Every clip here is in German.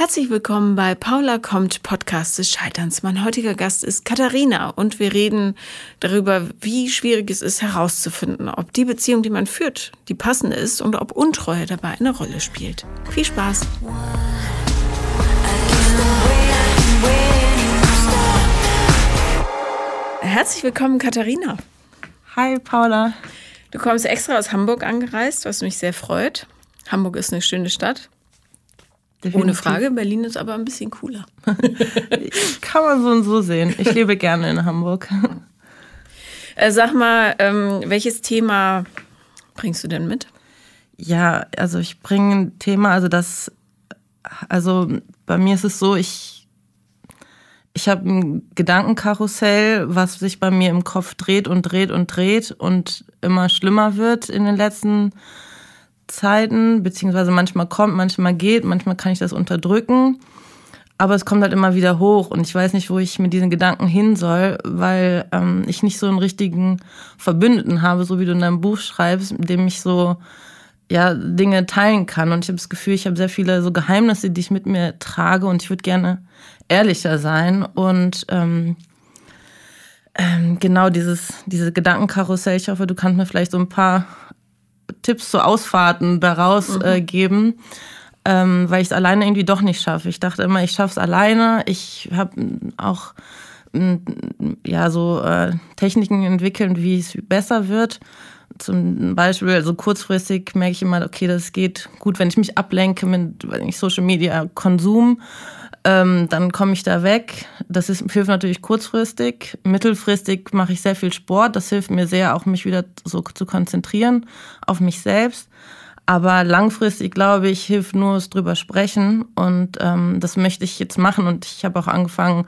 Herzlich willkommen bei Paula kommt Podcast des Scheiterns. Mein heutiger Gast ist Katharina und wir reden darüber, wie schwierig es ist herauszufinden, ob die Beziehung, die man führt, die passende ist und ob Untreue dabei eine Rolle spielt. Viel Spaß! Herzlich willkommen, Katharina. Hi, Paula. Du kommst extra aus Hamburg angereist, was mich sehr freut. Hamburg ist eine schöne Stadt. Definitiv. Ohne Frage, Berlin ist aber ein bisschen cooler. Kann man so und so sehen. Ich lebe gerne in Hamburg. Äh, sag mal, ähm, welches Thema bringst du denn mit? Ja, also ich bringe ein Thema, also das, also bei mir ist es so, ich, ich habe ein Gedankenkarussell, was sich bei mir im Kopf dreht und dreht und dreht und immer schlimmer wird in den letzten Jahren Zeiten, beziehungsweise manchmal kommt, manchmal geht, manchmal kann ich das unterdrücken. Aber es kommt halt immer wieder hoch und ich weiß nicht, wo ich mit diesen Gedanken hin soll, weil ähm, ich nicht so einen richtigen Verbündeten habe, so wie du in deinem Buch schreibst, mit dem ich so ja, Dinge teilen kann. Und ich habe das Gefühl, ich habe sehr viele so Geheimnisse, die ich mit mir trage und ich würde gerne ehrlicher sein. Und ähm, ähm, genau dieses, diese Gedankenkarussell, ich hoffe, du kannst mir vielleicht so ein paar Tipps zu Ausfahrten daraus mhm. äh, geben, ähm, weil ich es alleine irgendwie doch nicht schaffe. Ich dachte immer, ich schaffe es alleine. Ich habe auch ja so äh, Techniken entwickelt, wie es besser wird. Zum Beispiel, also kurzfristig merke ich immer, okay, das geht gut, wenn ich mich ablenke mit Social Media Konsum ähm, dann komme ich da weg. Das ist, hilft natürlich kurzfristig. Mittelfristig mache ich sehr viel Sport. Das hilft mir sehr, auch mich wieder so zu konzentrieren auf mich selbst. Aber langfristig, glaube ich, hilft nur das drüber sprechen. Und ähm, das möchte ich jetzt machen. Und ich habe auch angefangen,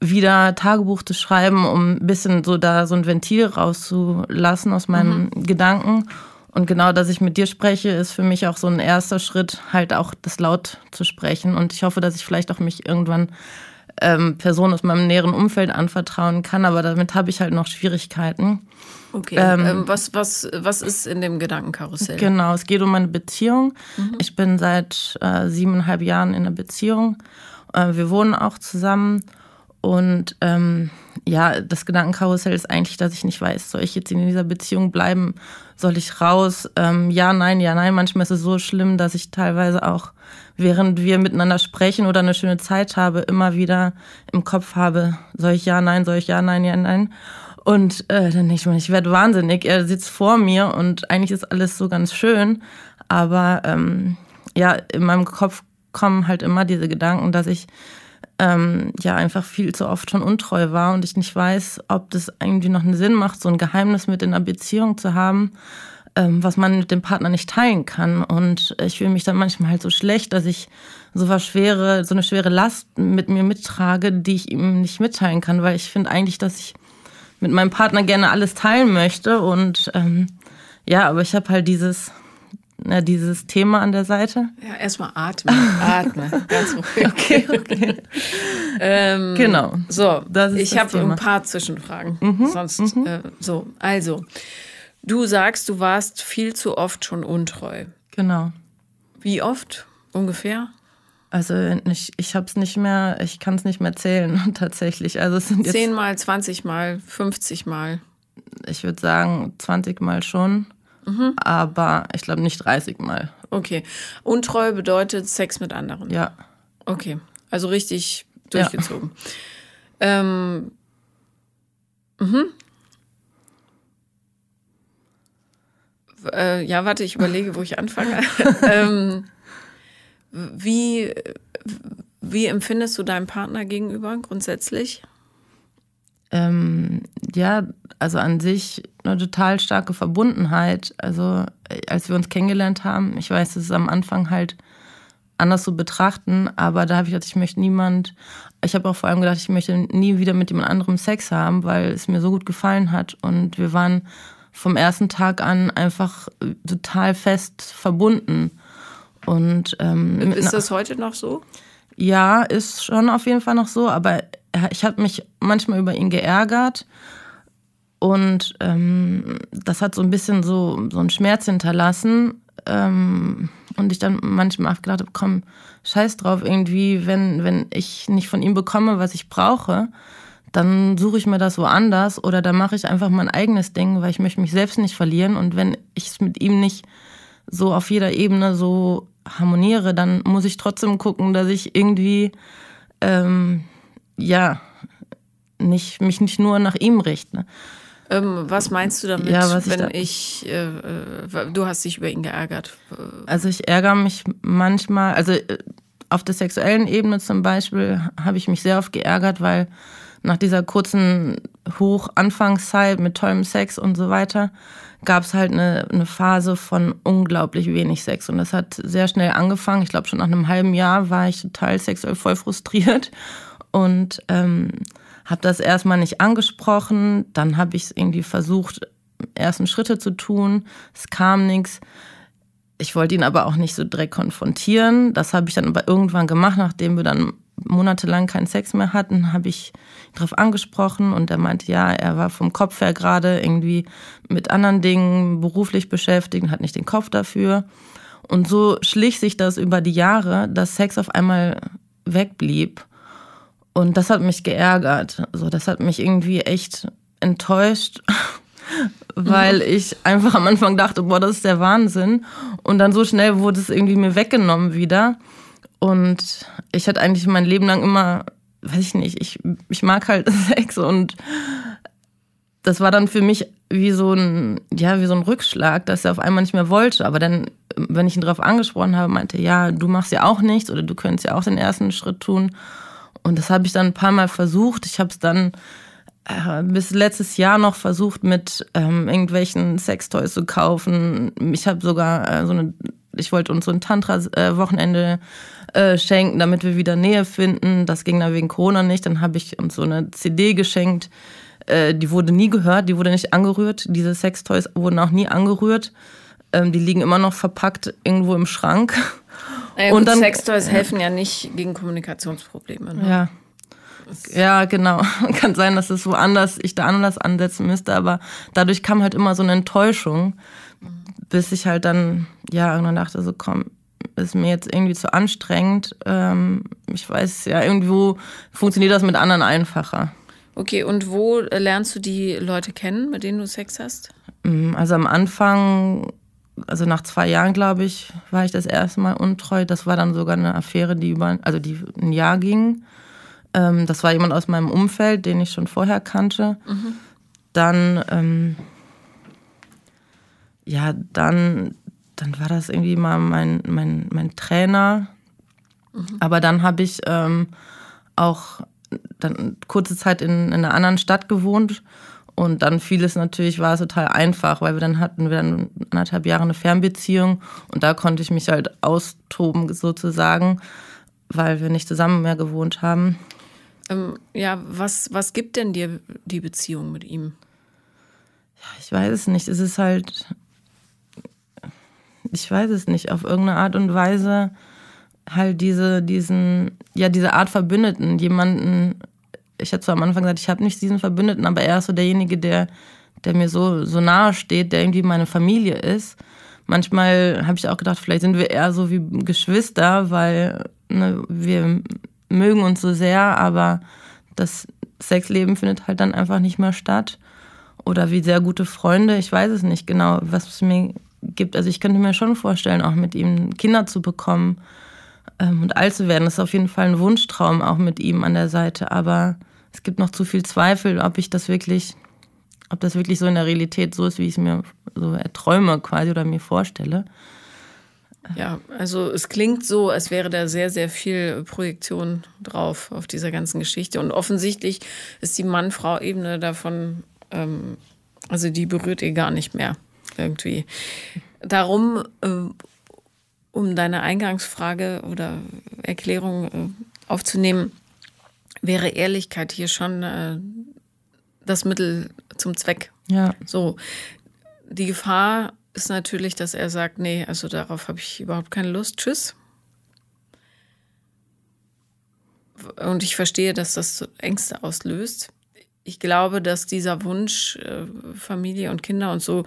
wieder Tagebuch zu schreiben, um ein bisschen so da so ein Ventil rauszulassen aus meinen mhm. Gedanken. Und genau, dass ich mit dir spreche, ist für mich auch so ein erster Schritt, halt auch das laut zu sprechen. Und ich hoffe, dass ich vielleicht auch mich irgendwann ähm, Personen aus meinem näheren Umfeld anvertrauen kann, aber damit habe ich halt noch Schwierigkeiten. Okay, ähm, ähm, was, was, was ist in dem Gedankenkarussell? Genau, es geht um meine Beziehung. Mhm. Ich bin seit äh, siebeneinhalb Jahren in einer Beziehung. Äh, wir wohnen auch zusammen und ähm, ja, das Gedankenkarussell ist eigentlich, dass ich nicht weiß, soll ich jetzt in dieser Beziehung bleiben, soll ich raus? Ähm, ja, nein, ja, nein. Manchmal ist es so schlimm, dass ich teilweise auch, während wir miteinander sprechen oder eine schöne Zeit habe, immer wieder im Kopf habe, soll ich ja, nein, soll ich ja, nein, ja, nein. Und äh, dann denke ich mir, ich werde wahnsinnig. Er sitzt vor mir und eigentlich ist alles so ganz schön. Aber ähm, ja, in meinem Kopf kommen halt immer diese Gedanken, dass ich ähm, ja einfach viel zu oft schon untreu war und ich nicht weiß, ob das irgendwie noch einen Sinn macht, so ein Geheimnis mit in einer Beziehung zu haben, ähm, was man mit dem Partner nicht teilen kann. Und ich fühle mich dann manchmal halt so schlecht, dass ich so was schwere, so eine schwere Last mit mir mittrage, die ich ihm nicht mitteilen kann, weil ich finde eigentlich, dass ich mit meinem Partner gerne alles teilen möchte und ähm, ja, aber ich habe halt dieses na, dieses Thema an der Seite? Ja, erstmal atmen. Atme. Ganz ruhig. Okay, okay. ähm, genau. So, ich habe ein paar Zwischenfragen. Mhm, Sonst, mhm. Äh, so, also, du sagst, du warst viel zu oft schon untreu. Genau. Wie oft ungefähr? Also ich, ich habe es nicht mehr, ich kann es nicht mehr zählen tatsächlich. Also es sind jetzt zehnmal, 20 Mal, 50 Mal. Ich würde sagen 20 Mal schon. Mhm. Aber ich glaube nicht 30 Mal. Okay. Untreu bedeutet Sex mit anderen. Ja. Okay. Also richtig durchgezogen. Ja. Ähm. Mhm. Äh, ja, warte, ich überlege, wo ich anfange. ähm, wie, wie empfindest du deinem Partner gegenüber grundsätzlich? Ähm, ja, also an sich eine total starke Verbundenheit. Also als wir uns kennengelernt haben, ich weiß, das ist am Anfang halt anders zu betrachten, aber da habe ich gedacht, ich möchte niemand, ich habe auch vor allem gedacht, ich möchte nie wieder mit jemand anderem Sex haben, weil es mir so gut gefallen hat und wir waren vom ersten Tag an einfach total fest verbunden. Und ähm, ist das heute noch so? Ja, ist schon auf jeden Fall noch so, aber ich habe mich manchmal über ihn geärgert und ähm, das hat so ein bisschen so, so einen Schmerz hinterlassen. Ähm, Und ich dann manchmal auch gedacht habe, komm, scheiß drauf, irgendwie, wenn, wenn ich nicht von ihm bekomme, was ich brauche, dann suche ich mir das woanders oder dann mache ich einfach mein eigenes Ding, weil ich möchte mich selbst nicht verlieren. Und wenn ich es mit ihm nicht so auf jeder Ebene so harmoniere, dann muss ich trotzdem gucken, dass ich irgendwie ähm, ja nicht, mich nicht nur nach ihm richte. Ähm, was meinst du damit, Ja, ich wenn da- ich, äh, äh, du hast dich über ihn geärgert? Also ich ärgere mich manchmal, also äh, auf der sexuellen Ebene zum Beispiel habe ich mich sehr oft geärgert, weil nach dieser kurzen Hoch-Anfangszeit mit tollem Sex und so weiter gab es halt eine, eine Phase von unglaublich wenig Sex. Und das hat sehr schnell angefangen. Ich glaube, schon nach einem halben Jahr war ich total sexuell voll frustriert und ähm, habe das erstmal nicht angesprochen. Dann habe ich es irgendwie versucht, ersten Schritte zu tun. Es kam nichts. Ich wollte ihn aber auch nicht so direkt konfrontieren. Das habe ich dann aber irgendwann gemacht, nachdem wir dann monatelang keinen Sex mehr hatten, habe ich ihn darauf angesprochen und er meinte, ja, er war vom Kopf her gerade irgendwie mit anderen Dingen beruflich beschäftigt und hat nicht den Kopf dafür. Und so schlich sich das über die Jahre, dass Sex auf einmal wegblieb. Und das hat mich geärgert. Also das hat mich irgendwie echt enttäuscht, weil ich einfach am Anfang dachte, boah, das ist der Wahnsinn. Und dann so schnell wurde es irgendwie mir weggenommen wieder. Und ich hatte eigentlich mein Leben lang immer, weiß ich nicht, ich, ich mag halt Sex und das war dann für mich wie so ein, ja, wie so ein Rückschlag, dass er auf einmal nicht mehr wollte. Aber dann, wenn ich ihn darauf angesprochen habe, meinte, ja, du machst ja auch nichts oder du könntest ja auch den ersten Schritt tun. Und das habe ich dann ein paar Mal versucht. Ich habe es dann äh, bis letztes Jahr noch versucht, mit ähm, irgendwelchen Sextoys zu kaufen. Ich habe sogar äh, so eine, ich wollte uns so ein Tantra-Wochenende äh, schenken, damit wir wieder Nähe finden. Das ging dann wegen Corona nicht. Dann habe ich uns so eine CD geschenkt. Äh, die wurde nie gehört, die wurde nicht angerührt. Diese Sextoys wurden auch nie angerührt. Ähm, die liegen immer noch verpackt irgendwo im Schrank. Naja, Und gut, dann- Sextoys helfen ja nicht gegen Kommunikationsprobleme. Ne? Ja. Ja, genau. Kann sein, dass es woanders, ich da anders ansetzen müsste, aber dadurch kam halt immer so eine Enttäuschung, bis ich halt dann, ja, irgendwann dachte so, komm, ist mir jetzt irgendwie zu anstrengend. Ähm, ich weiß ja, irgendwo funktioniert das mit anderen einfacher. Okay, und wo äh, lernst du die Leute kennen, mit denen du Sex hast? Mm, Also am Anfang, also nach zwei Jahren, glaube ich, war ich das erste Mal untreu. Das war dann sogar eine Affäre, die über, also die ein Jahr ging. Ähm, das war jemand aus meinem Umfeld, den ich schon vorher kannte. Dann, ähm, ja, dann, dann war das irgendwie mal mein, mein, mein Trainer. Aber dann habe ich ähm, auch dann kurze Zeit in, in einer anderen Stadt gewohnt. Und dann fiel es natürlich, war es total einfach, weil wir dann hatten wir dann anderthalb Jahre eine Fernbeziehung und da konnte ich mich halt austoben sozusagen, weil wir nicht zusammen mehr gewohnt haben. Ähm, ja, was, was gibt denn dir die Beziehung mit ihm? Ich weiß es nicht. Es ist halt, ich weiß es nicht, auf irgendeine Art und Weise halt diese, diesen, ja, diese Art Verbündeten, jemanden, ich hatte zwar am Anfang gesagt, ich habe nicht diesen Verbündeten, aber er ist so derjenige, der, der mir so, so nahe steht, der irgendwie meine Familie ist. Manchmal habe ich auch gedacht, vielleicht sind wir eher so wie Geschwister, weil ne, wir mögen uns so sehr, aber das Sexleben findet halt dann einfach nicht mehr statt. Oder wie sehr gute Freunde, ich weiß es nicht genau, was es mir gibt. Also ich könnte mir schon vorstellen, auch mit ihm Kinder zu bekommen ähm, und alt zu werden. Das ist auf jeden Fall ein Wunschtraum, auch mit ihm an der Seite. Aber es gibt noch zu viel Zweifel, ob ich das wirklich, ob das wirklich so in der Realität so ist, wie ich es mir so erträume quasi oder mir vorstelle. Ja, also es klingt so, als wäre da sehr, sehr viel Projektion drauf auf dieser ganzen Geschichte. Und offensichtlich ist die Mann-Frau-Ebene davon, ähm, also die berührt ihr gar nicht mehr irgendwie. Darum, äh, um deine Eingangsfrage oder Erklärung äh, aufzunehmen, wäre Ehrlichkeit hier schon äh, das Mittel zum Zweck. Ja, So, die Gefahr ist natürlich, dass er sagt, nee, also darauf habe ich überhaupt keine Lust. Tschüss. Und ich verstehe, dass das Ängste auslöst. Ich glaube, dass dieser Wunsch, äh, Familie und Kinder und so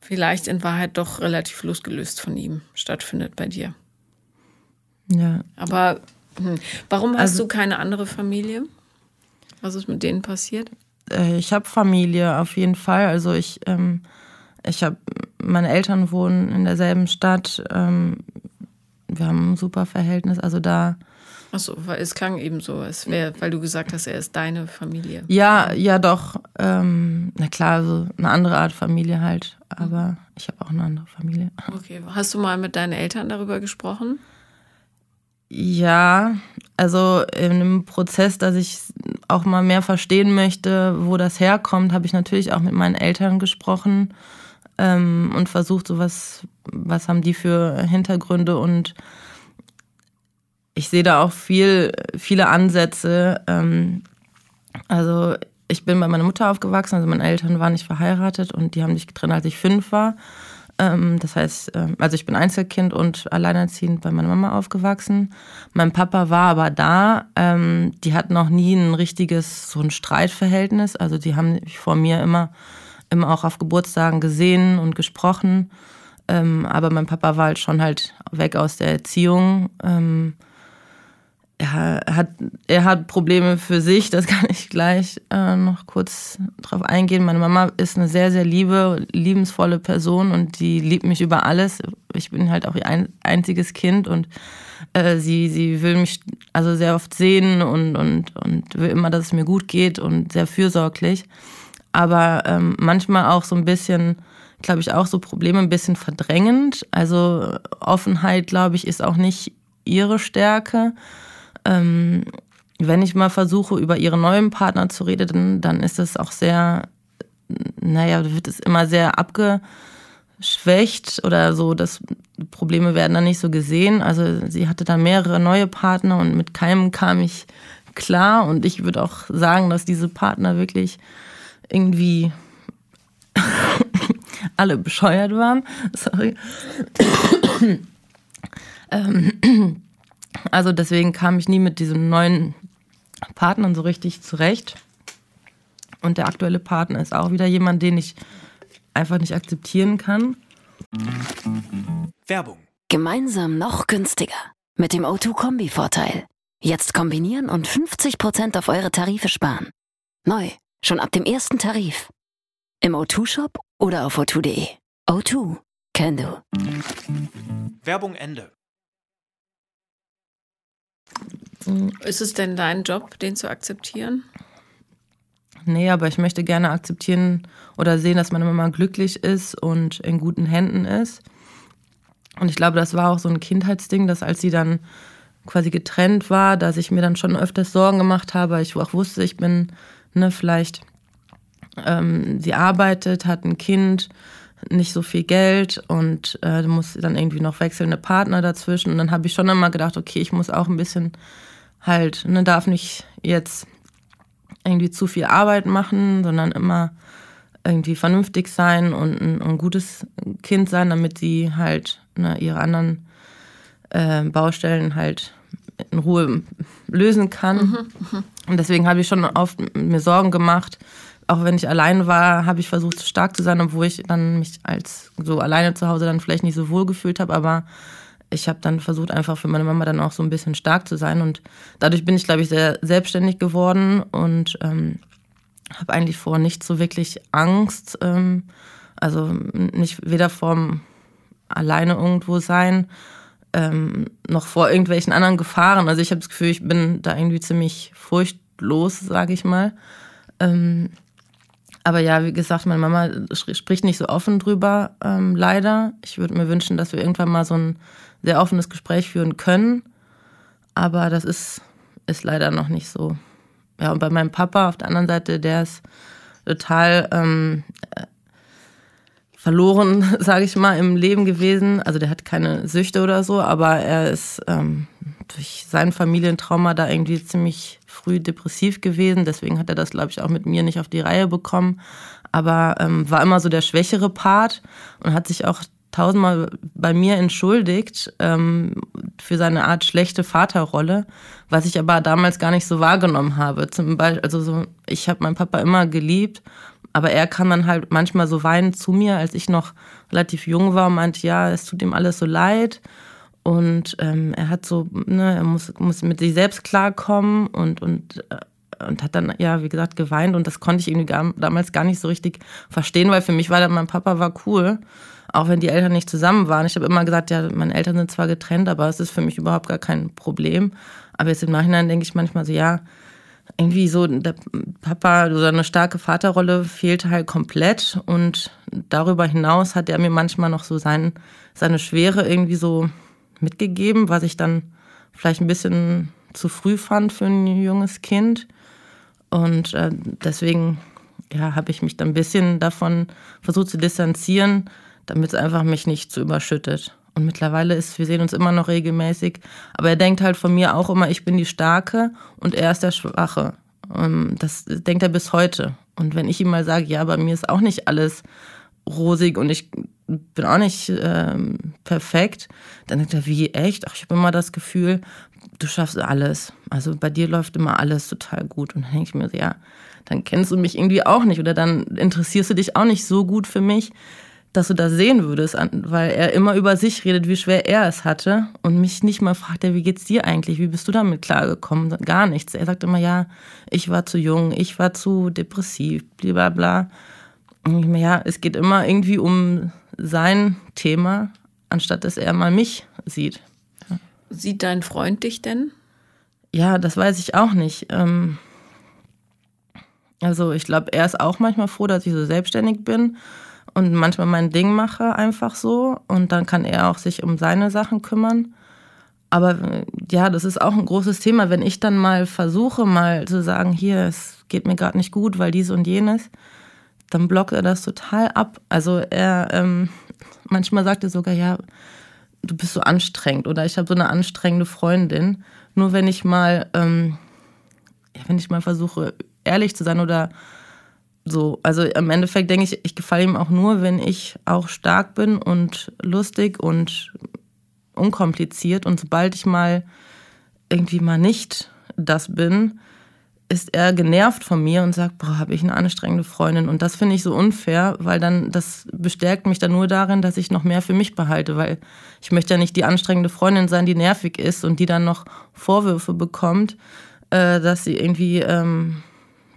vielleicht in Wahrheit doch relativ losgelöst von ihm stattfindet bei dir. Ja. Aber hm, warum hast also, du keine andere Familie? Was ist mit denen passiert? Äh, ich habe Familie auf jeden Fall. Also ich, ähm, ich habe, meine Eltern wohnen in derselben Stadt. Ähm, wir haben ein super Verhältnis. Also da. Achso, weil es klang eben so, es wäre, weil du gesagt hast, er ist deine Familie. Ja, ja, doch. Ähm, na klar, so eine andere Art Familie halt. Aber mhm. ich habe auch eine andere Familie. Okay, hast du mal mit deinen Eltern darüber gesprochen? Ja, also in einem Prozess, dass ich auch mal mehr verstehen möchte, wo das herkommt, habe ich natürlich auch mit meinen Eltern gesprochen ähm, und versucht, so was, was haben die für Hintergründe und ich sehe da auch viel, viele Ansätze. Ähm, also ich bin bei meiner Mutter aufgewachsen, also meine Eltern waren nicht verheiratet und die haben sich getrennt, als ich fünf war. Ähm, das heißt, ähm, also ich bin Einzelkind und alleinerziehend bei meiner Mama aufgewachsen. Mein Papa war aber da. Ähm, die hatten noch nie ein richtiges so ein Streitverhältnis. Also die haben vor mir immer, immer auch auf Geburtstagen gesehen und gesprochen. aber mein Papa war halt schon halt weg aus der Erziehung er hat, er hat Probleme für sich, das kann ich gleich äh, noch kurz drauf eingehen. Meine Mama ist eine sehr, sehr liebe, liebensvolle Person und die liebt mich über alles. Ich bin halt auch ihr ein, einziges Kind und äh, sie, sie will mich also sehr oft sehen und, und, und will immer, dass es mir gut geht und sehr fürsorglich. Aber ähm, manchmal auch so ein bisschen, glaube ich, auch so Probleme ein bisschen verdrängend. Also Offenheit, glaube ich, ist auch nicht ihre Stärke ähm, wenn ich mal versuche, über ihre neuen Partner zu reden, dann ist es auch sehr, naja, wird es immer sehr abgeschwächt oder so, dass Probleme werden dann nicht so gesehen. Also sie hatte da mehrere neue Partner und mit keinem kam ich klar. Und ich würde auch sagen, dass diese Partner wirklich irgendwie alle bescheuert waren. Sorry. ähm, also deswegen kam ich nie mit diesen neuen Partnern so richtig zurecht. Und der aktuelle Partner ist auch wieder jemand, den ich einfach nicht akzeptieren kann. Werbung. Gemeinsam noch günstiger. Mit dem O2-Kombi-Vorteil. Jetzt kombinieren und 50% auf eure Tarife sparen. Neu, schon ab dem ersten Tarif. Im O2-Shop oder auf o2.de. O2, can do. Werbung Ende. Ist es denn dein Job, den zu akzeptieren? Nee, aber ich möchte gerne akzeptieren oder sehen, dass meine Mama glücklich ist und in guten Händen ist. Und ich glaube, das war auch so ein Kindheitsding, dass als sie dann quasi getrennt war, dass ich mir dann schon öfters Sorgen gemacht habe. Ich auch wusste, ich bin ne, vielleicht, ähm, sie arbeitet, hat ein Kind, nicht so viel Geld und äh, muss dann irgendwie noch wechselnde Partner dazwischen. Und dann habe ich schon immer gedacht, okay, ich muss auch ein bisschen halt, ne, darf nicht jetzt irgendwie zu viel Arbeit machen, sondern immer irgendwie vernünftig sein und ein, ein gutes Kind sein, damit sie halt ne, ihre anderen äh, Baustellen halt in Ruhe lösen kann. Mhm, mhm. und deswegen habe ich schon oft mir Sorgen gemacht. Auch wenn ich allein war, habe ich versucht, stark zu sein, obwohl ich dann mich als so alleine zu Hause dann vielleicht nicht so wohl gefühlt habe. Aber ich habe dann versucht, einfach für meine Mama dann auch so ein bisschen stark zu sein. Und dadurch bin ich, glaube ich, sehr selbstständig geworden und ähm, habe eigentlich vor nicht so wirklich Angst. Ähm, also nicht weder vorm alleine irgendwo sein, ähm, noch vor irgendwelchen anderen Gefahren. Also ich habe das Gefühl, ich bin da irgendwie ziemlich furchtlos, sage ich mal. Ähm, aber ja, wie gesagt, meine Mama spricht nicht so offen drüber, ähm, leider. Ich würde mir wünschen, dass wir irgendwann mal so ein sehr offenes Gespräch führen können. Aber das ist, ist leider noch nicht so. Ja, und bei meinem Papa auf der anderen Seite, der ist total ähm, verloren, sage ich mal, im Leben gewesen. Also der hat keine Süchte oder so, aber er ist ähm, durch sein Familientrauma da irgendwie ziemlich früh depressiv gewesen. Deswegen hat er das, glaube ich, auch mit mir nicht auf die Reihe bekommen. Aber ähm, war immer so der schwächere Part und hat sich auch tausendmal bei mir entschuldigt ähm, für seine Art schlechte Vaterrolle, was ich aber damals gar nicht so wahrgenommen habe. Zum Beispiel, also so, ich habe meinen Papa immer geliebt, Aber er kam dann halt manchmal so weinend zu mir, als ich noch relativ jung war und meinte, ja, es tut ihm alles so leid. Und ähm, er hat so, ne, er muss, muss mit sich selbst klarkommen und, und, äh, und hat dann, ja, wie gesagt, geweint. Und das konnte ich irgendwie gar, damals gar nicht so richtig verstehen, weil für mich war dann, mein Papa war cool, auch wenn die Eltern nicht zusammen waren. Ich habe immer gesagt, ja, meine Eltern sind zwar getrennt, aber es ist für mich überhaupt gar kein Problem. Aber jetzt im Nachhinein denke ich manchmal so, ja, irgendwie so der Papa, so eine starke Vaterrolle fehlt halt komplett und darüber hinaus hat er mir manchmal noch so sein, seine Schwere irgendwie so mitgegeben, was ich dann vielleicht ein bisschen zu früh fand für ein junges Kind und äh, deswegen ja, habe ich mich dann ein bisschen davon versucht zu distanzieren, damit es einfach mich nicht zu überschüttet. Und mittlerweile ist, wir sehen uns immer noch regelmäßig. Aber er denkt halt von mir auch immer, ich bin die Starke und er ist der Schwache. Und das denkt er bis heute. Und wenn ich ihm mal sage, ja, bei mir ist auch nicht alles rosig und ich bin auch nicht ähm, perfekt, dann denkt er, wie echt? Ach, ich habe immer das Gefühl, du schaffst alles. Also bei dir läuft immer alles total gut. Und dann denke ich mir ja, dann kennst du mich irgendwie auch nicht oder dann interessierst du dich auch nicht so gut für mich, dass du das sehen würdest, weil er immer über sich redet, wie schwer er es hatte und mich nicht mal fragt, ja, wie geht's dir eigentlich? Wie bist du damit klargekommen? Gar nichts. Er sagt immer, ja, ich war zu jung, ich war zu depressiv, bla bla. Und ich mir, ja, es geht immer irgendwie um sein Thema, anstatt dass er mal mich sieht. Ja. Sieht dein Freund dich denn? Ja, das weiß ich auch nicht. Ähm, also ich glaube, er ist auch manchmal froh, dass ich so selbstständig bin und manchmal mein Ding mache einfach so und dann kann er auch sich um seine Sachen kümmern. Aber ja, das ist auch ein großes Thema, wenn ich dann mal versuche, mal zu sagen, hier, es geht mir gerade nicht gut, weil dies und jenes, dann blockt er das total ab. Also er, ähm, manchmal sagt er sogar, ja, du bist so anstrengend oder ich habe so eine anstrengende Freundin. Nur wenn ich mal, ähm, ja, wenn ich mal versuche, ehrlich zu sein oder so, also im Endeffekt denke ich, ich gefalle ihm auch nur, wenn ich auch stark bin und lustig und unkompliziert. Und sobald ich mal irgendwie mal nicht das bin, ist er genervt von mir und sagt, boah, habe ich eine anstrengende Freundin. Und das finde ich so unfair, weil dann, das bestärkt mich dann nur darin, dass ich noch mehr für mich behalte, weil ich möchte ja nicht die anstrengende Freundin sein, die nervig ist und die dann noch Vorwürfe bekommt, äh, dass sie irgendwie ähm,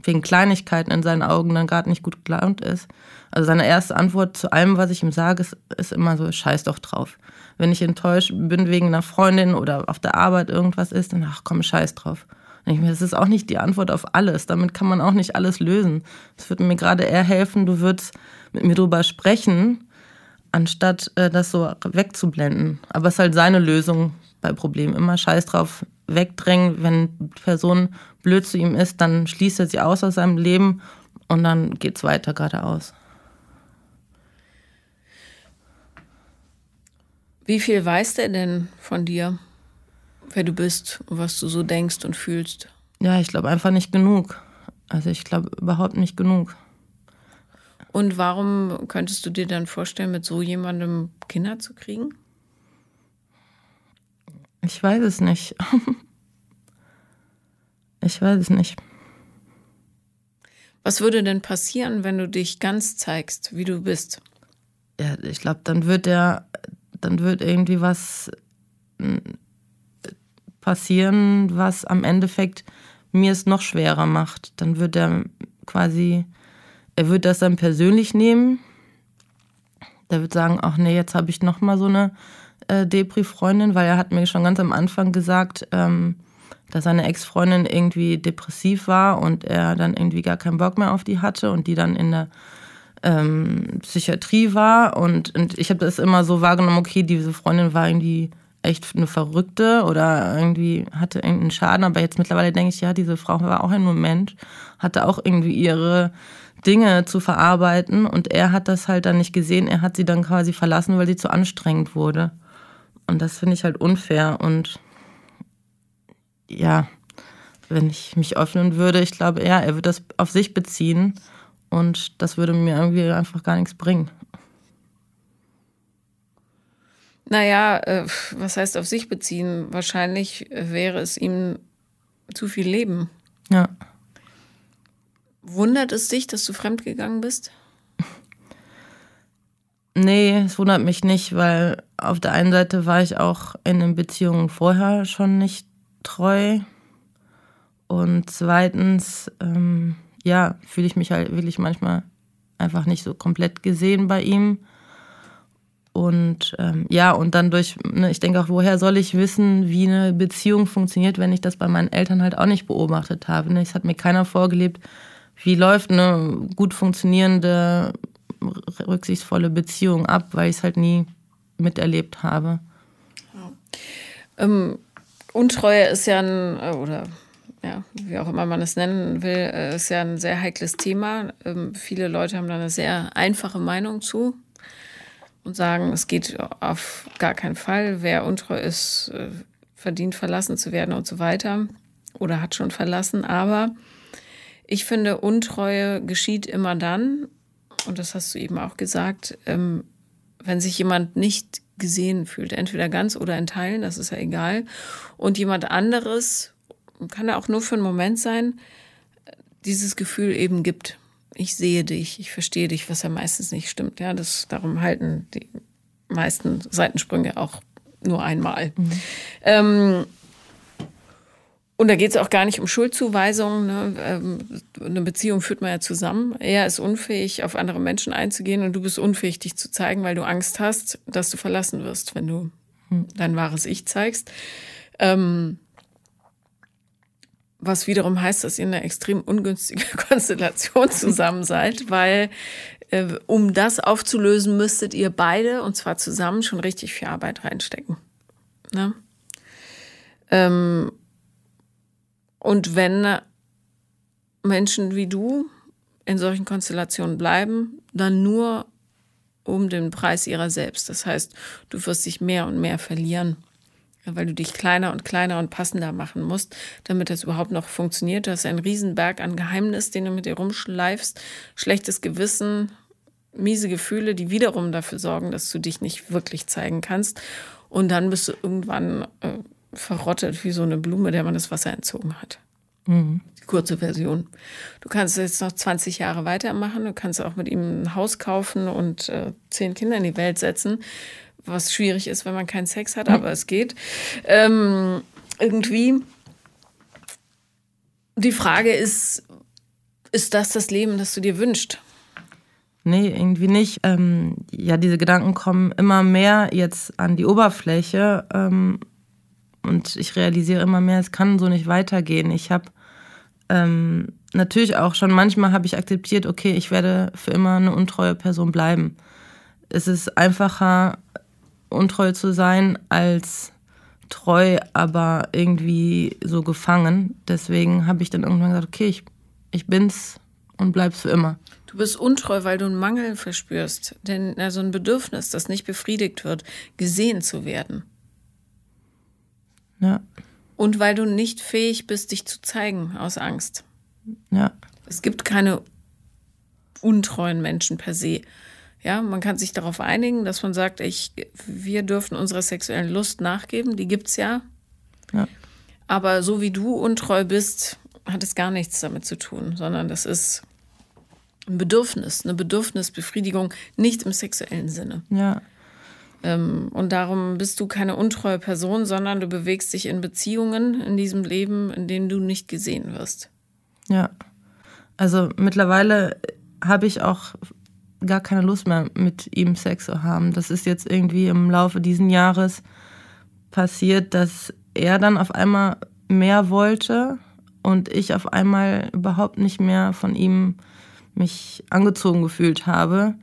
wegen Kleinigkeiten in seinen Augen dann gerade nicht gut gelaunt ist. Also seine erste Antwort zu allem, was ich ihm sage, ist, ist immer so, scheiß doch drauf. Wenn ich enttäuscht bin wegen einer Freundin oder auf der Arbeit irgendwas ist, dann ach komm, scheiß drauf. Das ist auch nicht die Antwort auf alles. Damit kann man auch nicht alles lösen. Es würde mir gerade eher helfen, du würdest mit mir drüber sprechen, anstatt äh, das so wegzublenden. Aber es ist halt seine Lösung bei Problemen. Immer scheiß drauf, wegdrängen. Wenn die Person blöd zu ihm ist, dann schließt er sie aus aus seinem Leben und dann geht es weiter geradeaus. Wie viel weiß der denn von dir, wer du bist und was du so denkst und fühlst? Ja, ich glaube einfach nicht genug. Also ich glaube überhaupt nicht genug. Und warum könntest du dir dann vorstellen, mit so jemandem Kinder zu kriegen? Ich weiß es nicht. ich weiß es nicht. Was würde denn passieren, wenn du dich ganz zeigst, wie du bist? Ja, ich glaube, dann wird der, dann wird irgendwie was passieren, was am Endeffekt mir es noch schwerer macht. Dann wird er quasi, er wird das dann persönlich nehmen. Der wird sagen, ach nee, jetzt habe ich noch mal so eine äh, Depri-Freundin, weil er hat mir schon ganz am Anfang gesagt, ähm, dass seine Ex-Freundin irgendwie depressiv war und er dann irgendwie gar keinen Bock mehr auf die hatte und die dann in der ähm, Psychiatrie war. Und, und ich habe das immer so wahrgenommen, okay, diese Freundin war irgendwie echt eine Verrückte oder irgendwie hatte irgendeinen Schaden. Aber jetzt mittlerweile denke ich, ja, diese Frau war auch ein Moment, hatte auch irgendwie ihre Dinge zu verarbeiten und er hat das halt dann nicht gesehen. Er hat sie dann quasi verlassen, weil sie zu anstrengend wurde. Und das finde ich halt unfair. Und ja, wenn ich mich öffnen würde, ich glaube, ja, er würde das auf sich beziehen. Und das würde mir irgendwie einfach gar nichts bringen. Naja, äh, was heißt auf sich beziehen? Wahrscheinlich wäre es ihm zu viel Leben. Ja. Wundert es dich, dass du fremdgegangen bist? Nee, es wundert mich nicht, weil auf der einen Seite war ich auch in den Beziehungen vorher schon nicht treu. Und zweitens, ähm, ja, fühle ich mich halt wirklich manchmal einfach nicht so komplett gesehen bei ihm. Und ähm, ja, und dann durch, ne, ich denke auch, woher soll ich wissen, wie eine Beziehung funktioniert, wenn ich das bei meinen Eltern halt auch nicht beobachtet habe. Ne? Es hat mir keiner vorgelebt, wie läuft eine gut funktionierende, rücksichtsvolle Beziehung ab, weil ich es halt nie miterlebt habe. Ja. Ähm, Untreue ist ja ein, äh, oder ja, wie auch immer man es nennen will, äh, ist ja ein sehr heikles Thema. Ähm, viele Leute haben da eine sehr einfache Meinung zu und sagen, es geht auf gar keinen Fall. Wer untreu ist, äh, verdient verlassen zu werden und so weiter oder hat schon verlassen. Aber ich finde, Untreue geschieht immer dann, und das hast du eben auch gesagt, ähm, wenn sich jemand nicht gesehen fühlt, entweder ganz oder in Teilen, das ist ja egal, und jemand anderes, kann ja auch nur für einen Moment sein, dieses Gefühl eben gibt ich sehe dich, ich verstehe dich, was ja meistens nicht stimmt. Ja, das, darum halten die meisten Seitensprünge auch nur einmal. Mhm. Ähm, und da geht es auch gar nicht um Schuldzuweisungen. Ne? Ähm, eine Beziehung führt man ja zusammen. Er ist unfähig, auf andere Menschen einzugehen und du bist unfähig, dich zu zeigen, weil du Angst hast, dass du verlassen wirst, wenn du mhm. dein wahres Ich zeigst. Ähm, was wiederum heißt, dass ihr in einer extrem ungünstigen Konstellation zusammen seid, weil äh, um das aufzulösen, müsstet ihr beide, und zwar zusammen, schon richtig viel Arbeit reinstecken. Ne? Ähm, und wenn Menschen wie du in solchen Konstellationen bleiben, dann nur um den Preis ihrer selbst. Das heißt, du wirst dich mehr und mehr verlieren weil du dich kleiner und kleiner und passender machen musst, damit das überhaupt noch funktioniert. Du hast einen Riesenberg an Geheimnis, den du mit dir rumschleifst, schlechtes Gewissen, miese Gefühle, die wiederum dafür sorgen, dass du dich nicht wirklich zeigen kannst. Und dann bist du irgendwann äh, verrottet wie so eine Blume, der man das Wasser entzogen hat. Mhm. Die kurze Version. Du kannst jetzt noch 20 Jahre weitermachen. Du kannst auch mit ihm ein Haus kaufen und äh, zehn Kinder in die Welt setzen was schwierig ist, wenn man keinen Sex hat, aber es geht. Ähm, irgendwie. Die Frage ist, ist das das Leben, das du dir wünschst? Nee, irgendwie nicht. Ähm, ja, diese Gedanken kommen immer mehr jetzt an die Oberfläche ähm, und ich realisiere immer mehr, es kann so nicht weitergehen. Ich habe ähm, natürlich auch schon manchmal habe ich akzeptiert, okay, ich werde für immer eine untreue Person bleiben. Es ist einfacher, untreu zu sein, als treu, aber irgendwie so gefangen. Deswegen habe ich dann irgendwann gesagt, okay, ich, ich bin's und bleib's für immer. Du bist untreu, weil du einen Mangel verspürst. Denn also ein Bedürfnis, das nicht befriedigt wird, gesehen zu werden. Ja. Und weil du nicht fähig bist, dich zu zeigen aus Angst. Ja. Es gibt keine untreuen Menschen per se. Ja, man kann sich darauf einigen, dass man sagt, ich, wir dürfen unserer sexuellen Lust nachgeben, die gibt's ja. ja. Aber so wie du untreu bist, hat es gar nichts damit zu tun, sondern das ist ein Bedürfnis, eine Bedürfnisbefriedigung, nicht im sexuellen Sinne. Ja. Ähm, und darum bist du keine untreue Person, sondern du bewegst dich in Beziehungen in diesem Leben, in denen du nicht gesehen wirst. Ja. Also mittlerweile habe ich auch gar keine Lust mehr mit ihm Sex zu haben. Das ist jetzt irgendwie im Laufe dieses Jahres passiert, dass er dann auf einmal mehr wollte und ich auf einmal überhaupt nicht mehr von ihm mich angezogen gefühlt habe.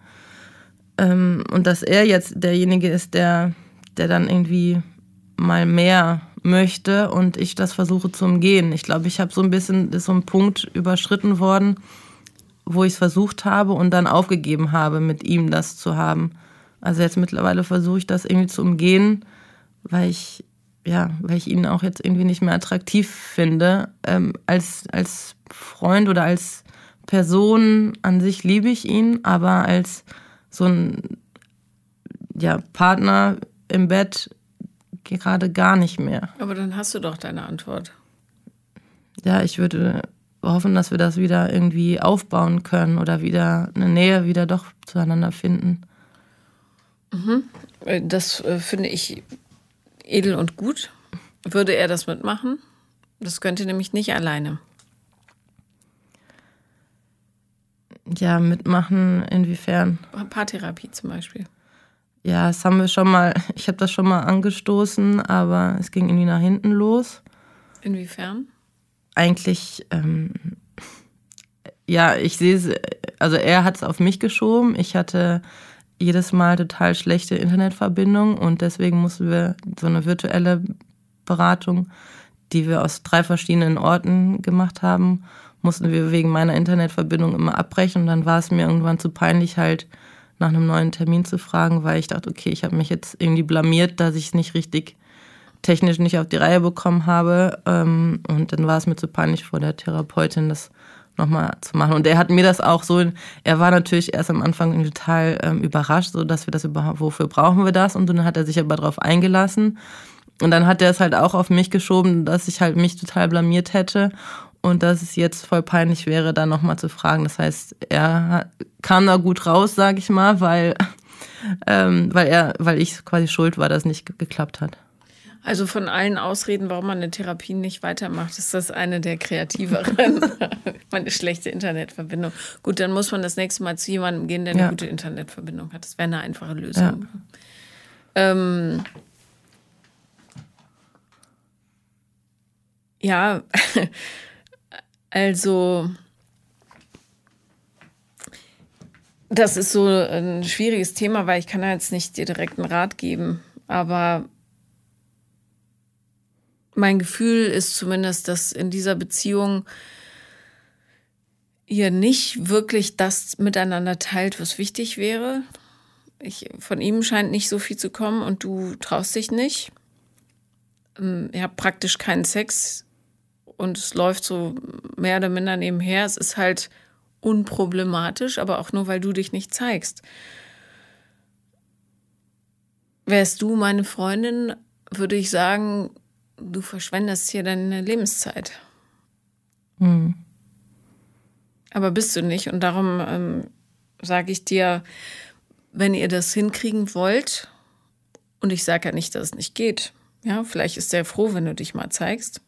Ähm, und dass er jetzt derjenige ist, der, der dann irgendwie mal mehr möchte und ich das versuche zu umgehen. Ich glaube, ich habe so ein bisschen, ist so ein Punkt überschritten worden, wo ich es versucht habe und dann aufgegeben habe, mit ihm das zu haben. Also jetzt mittlerweile versuche ich das irgendwie zu umgehen, weil ich, ja, weil ich ihn auch jetzt irgendwie nicht mehr attraktiv finde. Ähm, als, als Freund oder als Person an sich liebe ich ihn, aber als so ein ja, Partner im Bett gerade gar nicht mehr. Aber dann hast du doch deine Antwort. Ja, ich würde hoffen, dass wir das wieder irgendwie aufbauen können oder wieder eine Nähe wieder doch zueinander finden. Mhm. Das äh, finde ich edel und gut. Würde er das mitmachen? Das könnte nämlich nicht alleine. Ja, mitmachen inwiefern? Paartherapie zum Beispiel. Ja, das haben wir schon mal, ich habe das schon mal angestoßen, aber es ging irgendwie nach hinten los. Inwiefern? Eigentlich, ähm, ja, ich sehe es, also er hat es auf mich geschoben. Ich hatte jedes Mal total schlechte Internetverbindung und deswegen mussten wir so eine virtuelle Beratung, die wir aus drei verschiedenen Orten gemacht haben, mussten wir wegen meiner Internetverbindung immer abbrechen und dann war es mir irgendwann zu peinlich halt nach einem neuen Termin zu fragen, weil ich dachte, okay, ich habe mich jetzt irgendwie blamiert, dass ich es nicht richtig technisch nicht auf die Reihe bekommen habe. Ähm, und dann war es mir zu peinlich vor der Therapeutin, das nochmal zu machen. Und er hat mir das auch so, er war natürlich erst am Anfang total ähm, überrascht, so dass wir das überhaupt, wofür brauchen wir das? Und dann hat er sich aber darauf eingelassen. Und dann hat er es halt auch auf mich geschoben, dass ich halt mich total blamiert hätte und dass es jetzt voll peinlich wäre, da nochmal zu fragen. Das heißt, er kam da gut raus, sag ich mal, weil, ähm, weil er, weil ich quasi schuld war, dass es nicht geklappt hat. Also von allen Ausreden, warum man eine Therapie nicht weitermacht, ist das eine der kreativeren. Meine schlechte Internetverbindung. Gut, dann muss man das nächste Mal zu jemandem gehen, der eine ja. gute Internetverbindung hat. Das wäre eine einfache Lösung. Ja. Ähm, ja, Also, das ist so ein schwieriges Thema, weil ich kann ja jetzt nicht dir direkt einen Rat geben. Aber mein Gefühl ist zumindest, dass in dieser Beziehung ihr nicht wirklich das miteinander teilt, was wichtig wäre. Ich, von ihm scheint nicht so viel zu kommen und du traust dich nicht. Ähm, ihr habt praktisch keinen Sex und es läuft so mehr oder minder nebenher. Es ist halt unproblematisch, aber auch nur, weil du dich nicht zeigst. Wärst du meine Freundin, würde ich sagen, du verschwendest hier deine Lebenszeit. Hm. Aber bist du nicht. Und darum ähm, sage ich dir, wenn ihr das hinkriegen wollt, und ich sage ja nicht, dass es nicht geht, ja, vielleicht ist er froh, wenn du dich mal zeigst.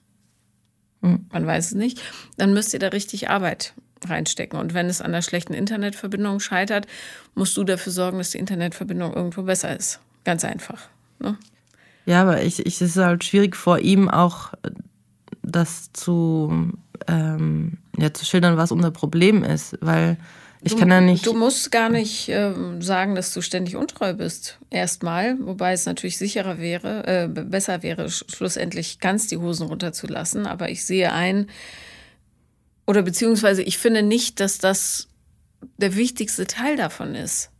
Hm. man weiß es nicht, dann müsst ihr da richtig Arbeit reinstecken. Und wenn es an der schlechten Internetverbindung scheitert, musst du dafür sorgen, dass die Internetverbindung irgendwo besser ist. Ganz einfach. Ne? Ja, aber ich, ich, es ist halt schwierig vor ihm auch äh, das zu, ähm, ja, zu schildern, was unser Problem ist, weil ich du, kann ja nicht. Du musst gar nicht äh, sagen, dass du ständig untreu bist. Erstmal, wobei es natürlich sicherer wäre, äh, besser wäre, schlussendlich ganz die Hosen runterzulassen. Aber ich sehe ein, oder beziehungsweise ich finde nicht, dass das der wichtigste Teil davon ist.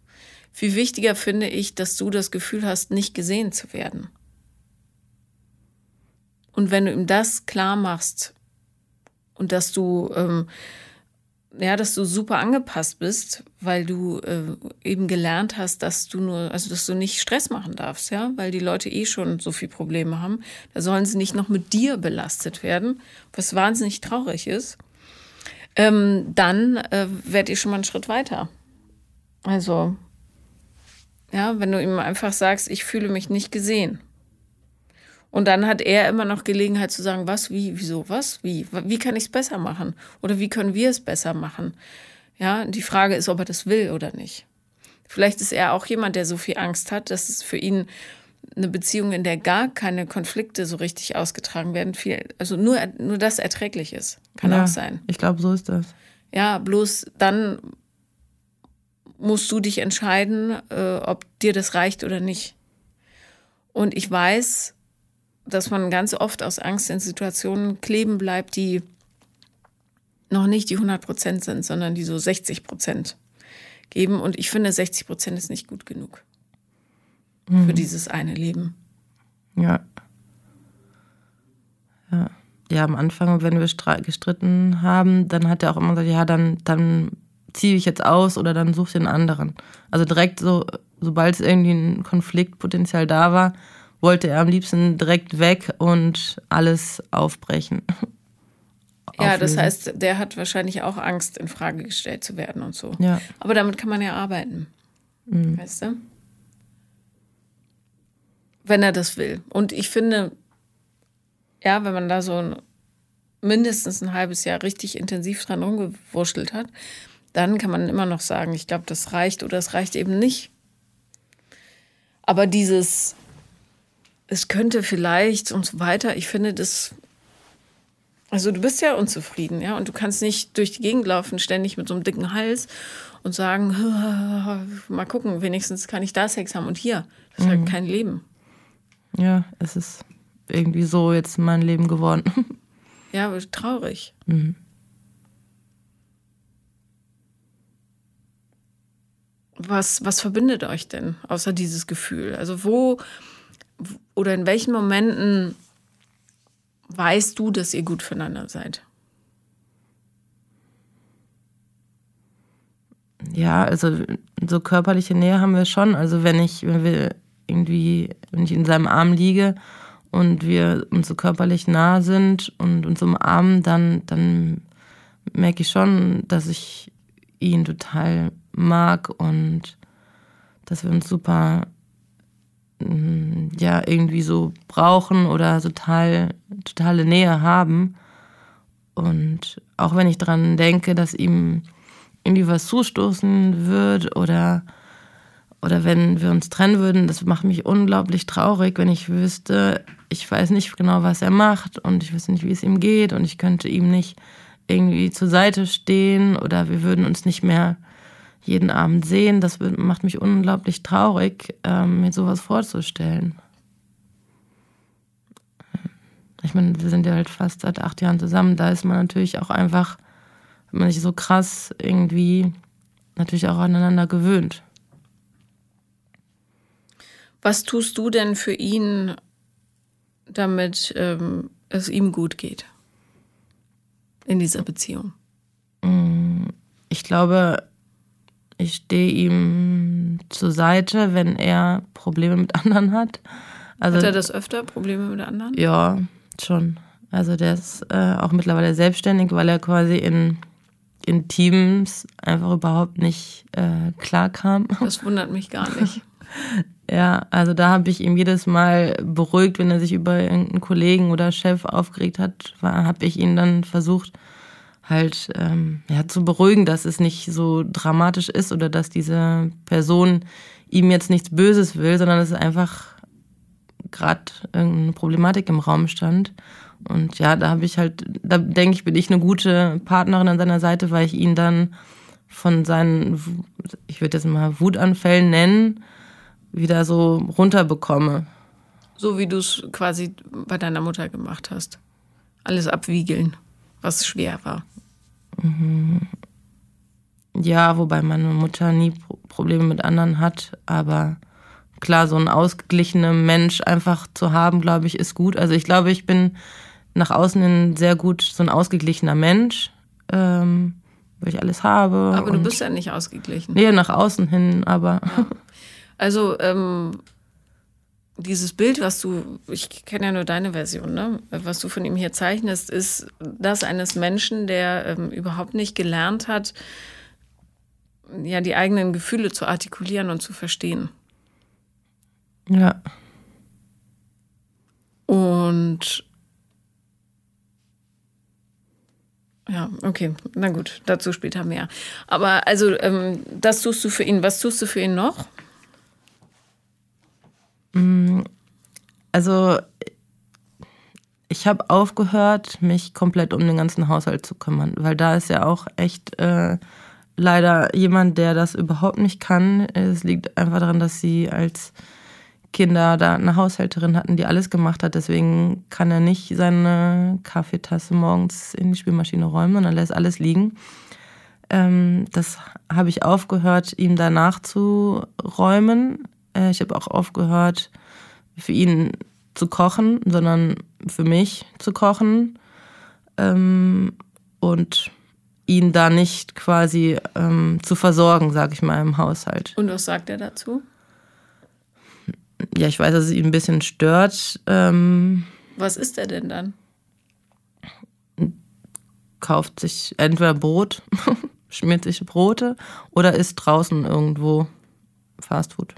Viel wichtiger finde ich, dass du das Gefühl hast, nicht gesehen zu werden. Und wenn du ihm das klar machst und dass du ähm, ja, dass du super angepasst bist, weil du äh, eben gelernt hast, dass du nur, also dass du nicht Stress machen darfst, ja, weil die Leute eh schon so viel Probleme haben. Da sollen sie nicht noch mit dir belastet werden, was wahnsinnig traurig ist. Ähm, dann äh, werdet ihr schon mal einen Schritt weiter. Also, ja, wenn du ihm einfach sagst, ich fühle mich nicht gesehen. Und dann hat er immer noch Gelegenheit zu sagen, was, wie, wieso, was, wie, wie kann ich es besser machen? Oder wie können wir es besser machen? Ja, die Frage ist, ob er das will oder nicht. Vielleicht ist er auch jemand, der so viel Angst hat, dass es für ihn eine Beziehung, in der gar keine Konflikte so richtig ausgetragen werden, viel, also nur, nur das erträglich ist. Kann ja, auch sein. Ich glaube, so ist das. Ja, bloß dann musst du dich entscheiden, äh, ob dir das reicht oder nicht. Und ich weiß, dass man ganz oft aus Angst in Situationen kleben bleibt, die noch nicht die 100 Prozent sind, sondern die so 60 Prozent geben. Und ich finde, 60 Prozent ist nicht gut genug mhm. für dieses eine Leben. Ja. Ja. Ja, am Anfang, wenn wir gestritten haben, dann hat er auch immer gesagt, ja, dann, dann ziehe ich jetzt aus oder dann suche ich einen anderen. Also direkt so, sobald es irgendwie ein Konfliktpotenzial da war, wollte er am liebsten direkt weg und alles aufbrechen. Ja, das heißt, der hat wahrscheinlich auch Angst, in Frage gestellt zu werden und so. Ja. Aber damit kann man ja arbeiten. Mhm. Weißt du? Wenn er das will. Und ich finde, ja, wenn man da so ein, mindestens ein halbes Jahr richtig intensiv dran rumgewurschtelt hat, dann kann man immer noch sagen, ich glaube, das reicht oder es reicht eben nicht. Aber dieses, es könnte vielleicht und so weiter, ich finde das, also du bist ja unzufrieden, ja, und du kannst nicht durch die Gegend laufen, ständig mit so einem dicken Hals und sagen, mal gucken, wenigstens kann ich da Sex haben und hier. Das ist halt kein Leben. Ja, es ist irgendwie so jetzt mein Leben geworden. Ja, traurig. Was, was verbindet euch denn, außer dieses Gefühl? Also wo oder in welchen Momenten weißt du, dass ihr gut füreinander seid? Ja, also so körperliche Nähe haben wir schon. Also wenn ich, wenn wir irgendwie, wenn ich in seinem Arm liege und wir uns so körperlich nah sind und uns umarmen, dann, dann merke ich schon, dass ich ihn total mag und dass wir uns super ja irgendwie so brauchen oder total totale Nähe haben. Und auch wenn ich dran denke, dass ihm irgendwie was zustoßen wird oder, oder wenn wir uns trennen würden, das macht mich unglaublich traurig, wenn ich wüsste, ich weiß nicht genau, was er macht und ich wüsste nicht, wie es ihm geht und ich könnte ihm nicht irgendwie zur Seite stehen oder wir würden uns nicht mehr jeden Abend sehen. Das macht mich unglaublich traurig, ähm, mir sowas vorzustellen. Ich meine, wir sind ja halt fast seit acht Jahren zusammen. Da ist man natürlich auch einfach, wenn man sich so krass irgendwie natürlich auch aneinander gewöhnt. Was tust du denn für ihn, damit ähm, es ihm gut geht? In dieser Beziehung. Ich glaube, ich stehe ihm zur Seite, wenn er Probleme mit anderen hat. Also Hat er das öfter, Probleme mit anderen? ja, schon. Also der ist äh, auch mittlerweile selbstständig, weil er quasi in, in Teams einfach überhaupt nicht äh, klar kam. Das wundert mich gar nicht. Ja, also da habe ich ihm jedes Mal beruhigt, wenn er sich über irgendeinen Kollegen oder Chef aufgeregt hat, habe ich ihn dann versucht, halt ähm, ja, zu beruhigen, dass es nicht so dramatisch ist oder dass diese Person ihm jetzt nichts Böses will, sondern dass es einfach gerade irgendeine Problematik im Raum stand. Und ja, da habe ich halt, da denke ich, bin ich eine gute Partnerin an seiner Seite, weil ich ihn dann von seinen, ich würde jetzt mal Wutanfällen nennen, wieder so runterbekomme. So wie du es quasi bei deiner Mutter gemacht hast. Alles abwiegeln, was schwer war. Ja, wobei meine Mutter nie Pro- Probleme mit anderen hat, aber klar, so ein ausgeglichener Mensch einfach zu haben, glaube ich, ist gut. Also ich glaube, ich bin nach außen hin sehr gut so ein ausgeglichener Mensch, ähm, weil ich alles habe. Aber du bist ja nicht ausgeglichen. Nee, nach außen hin, aber Also ähm, dieses Bild, was du, ich kenne ja nur deine Version, ne? was du von ihm hier zeichnest, ist das eines Menschen, der ähm, überhaupt nicht gelernt hat, ja, die eigenen Gefühle zu artikulieren und zu verstehen. ja. Und ja, okay, na gut, dazu später mehr. Aber also, ähm, das tust du für ihn. Was tust du für ihn noch? Also ich habe aufgehört, mich komplett um den ganzen Haushalt zu kümmern, weil da ist ja auch echt äh, leider jemand, der das überhaupt nicht kann. Es liegt einfach daran, dass sie als Kinder da eine Haushälterin hatten, die alles gemacht hat. Deswegen kann er nicht seine Kaffeetasse morgens in die Spülmaschine räumen, sondern lässt alles liegen. Ähm, das habe ich aufgehört, ihm danach zu räumen. Äh, ich habe auch aufgehört, für ihn zu kochen, sondern für mich zu kochen. Ähm, und ihn da nicht quasi ähm, zu versorgen, sage ich mal, im Haushalt. Und was sagt er dazu? Ja, ich weiß, dass es ihn ein bisschen stört. Ähm, Was ist er denn dann? kauft sich entweder Brot, schmiert sich Brote oder isst draußen irgendwo Fastfood.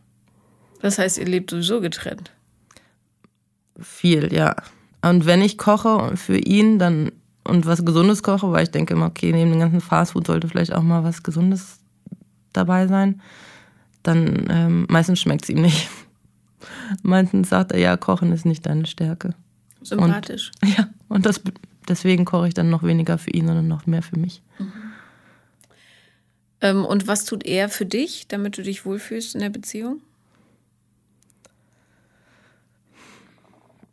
Das heißt, ihr lebt sowieso getrennt. Viel, ja. Und wenn ich koche für ihn, dann und was Gesundes koche, weil ich denke immer, okay, neben dem ganzen Fastfood sollte vielleicht auch mal was Gesundes dabei sein, dann ähm, meistens schmeckt es ihm nicht. meistens sagt er, ja, Kochen ist nicht deine Stärke. Sympathisch. Und, ja, und das, deswegen koche ich dann noch weniger für ihn, sondern noch mehr für mich. Mhm. Ähm, und was tut er für dich, damit du dich wohlfühlst in der Beziehung?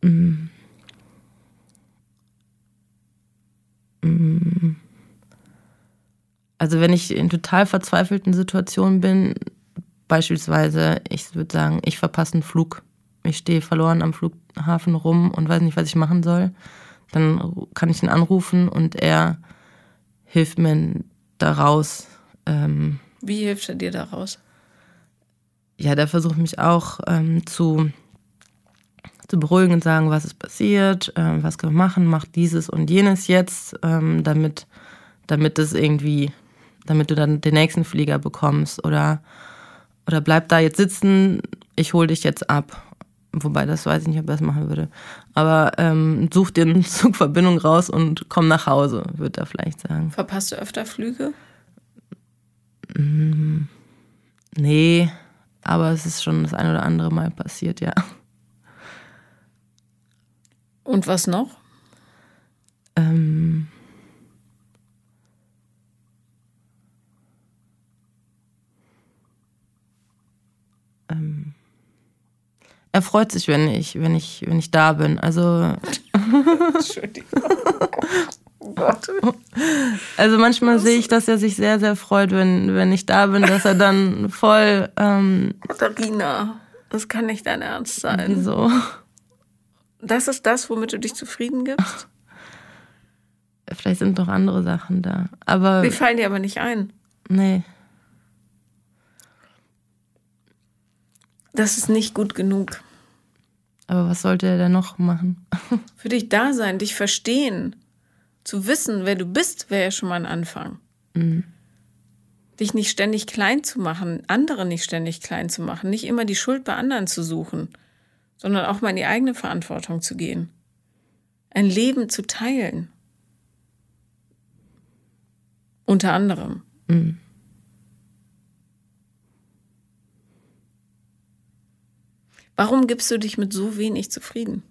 Mm. Mm. Also wenn ich in total verzweifelten Situationen bin, beispielsweise, ich würde sagen, ich verpasse einen Flug, ich stehe verloren am Flughafen rum und weiß nicht, was ich machen soll, dann kann ich ihn anrufen und er hilft mir da raus. Ähm, Wie hilft er dir da raus? Ja, der versucht mich auch ähm, zu, zu beruhigen und sagen, was ist passiert, ähm, was können wir machen, mach dieses und jenes jetzt, ähm, damit, damit das irgendwie, damit du dann den nächsten Flieger bekommst oder, oder bleib da jetzt sitzen, ich hol dich jetzt ab. Wobei, das weiß ich nicht, ob er das machen würde. Aber ähm, such dir eine Zugverbindung raus und komm nach Hause, würde er vielleicht sagen. Verpasst du öfter Flüge? Mm, nee, aber es ist schon das ein oder andere Mal passiert, ja. Und was noch? Ähm, ähm, er freut sich, wenn ich, wenn ich, wenn ich da bin. Also. Entschuldigung. Also manchmal sehe ich, dass er sich sehr, sehr freut, wenn, wenn ich da bin, dass er dann voll. Ähm, Katharina, das kann nicht dein Ernst sein. Wieso? Das ist das, womit du dich zufrieden gibst? Vielleicht sind noch andere Sachen da. Aber. Die fallen dir aber nicht ein. Nee. Das ist nicht gut genug. Aber was sollte er denn noch machen? Für dich da sein, dich verstehen. Zu wissen, wer du bist, wäre ja schon mal ein Anfang. Mhm. Dich nicht ständig klein zu machen, andere nicht ständig klein zu machen, nicht immer die Schuld bei anderen zu suchen, sondern auch mal in die eigene Verantwortung zu gehen. Ein Leben zu teilen. Unter anderem. Mhm. Warum gibst du dich mit so wenig zufrieden?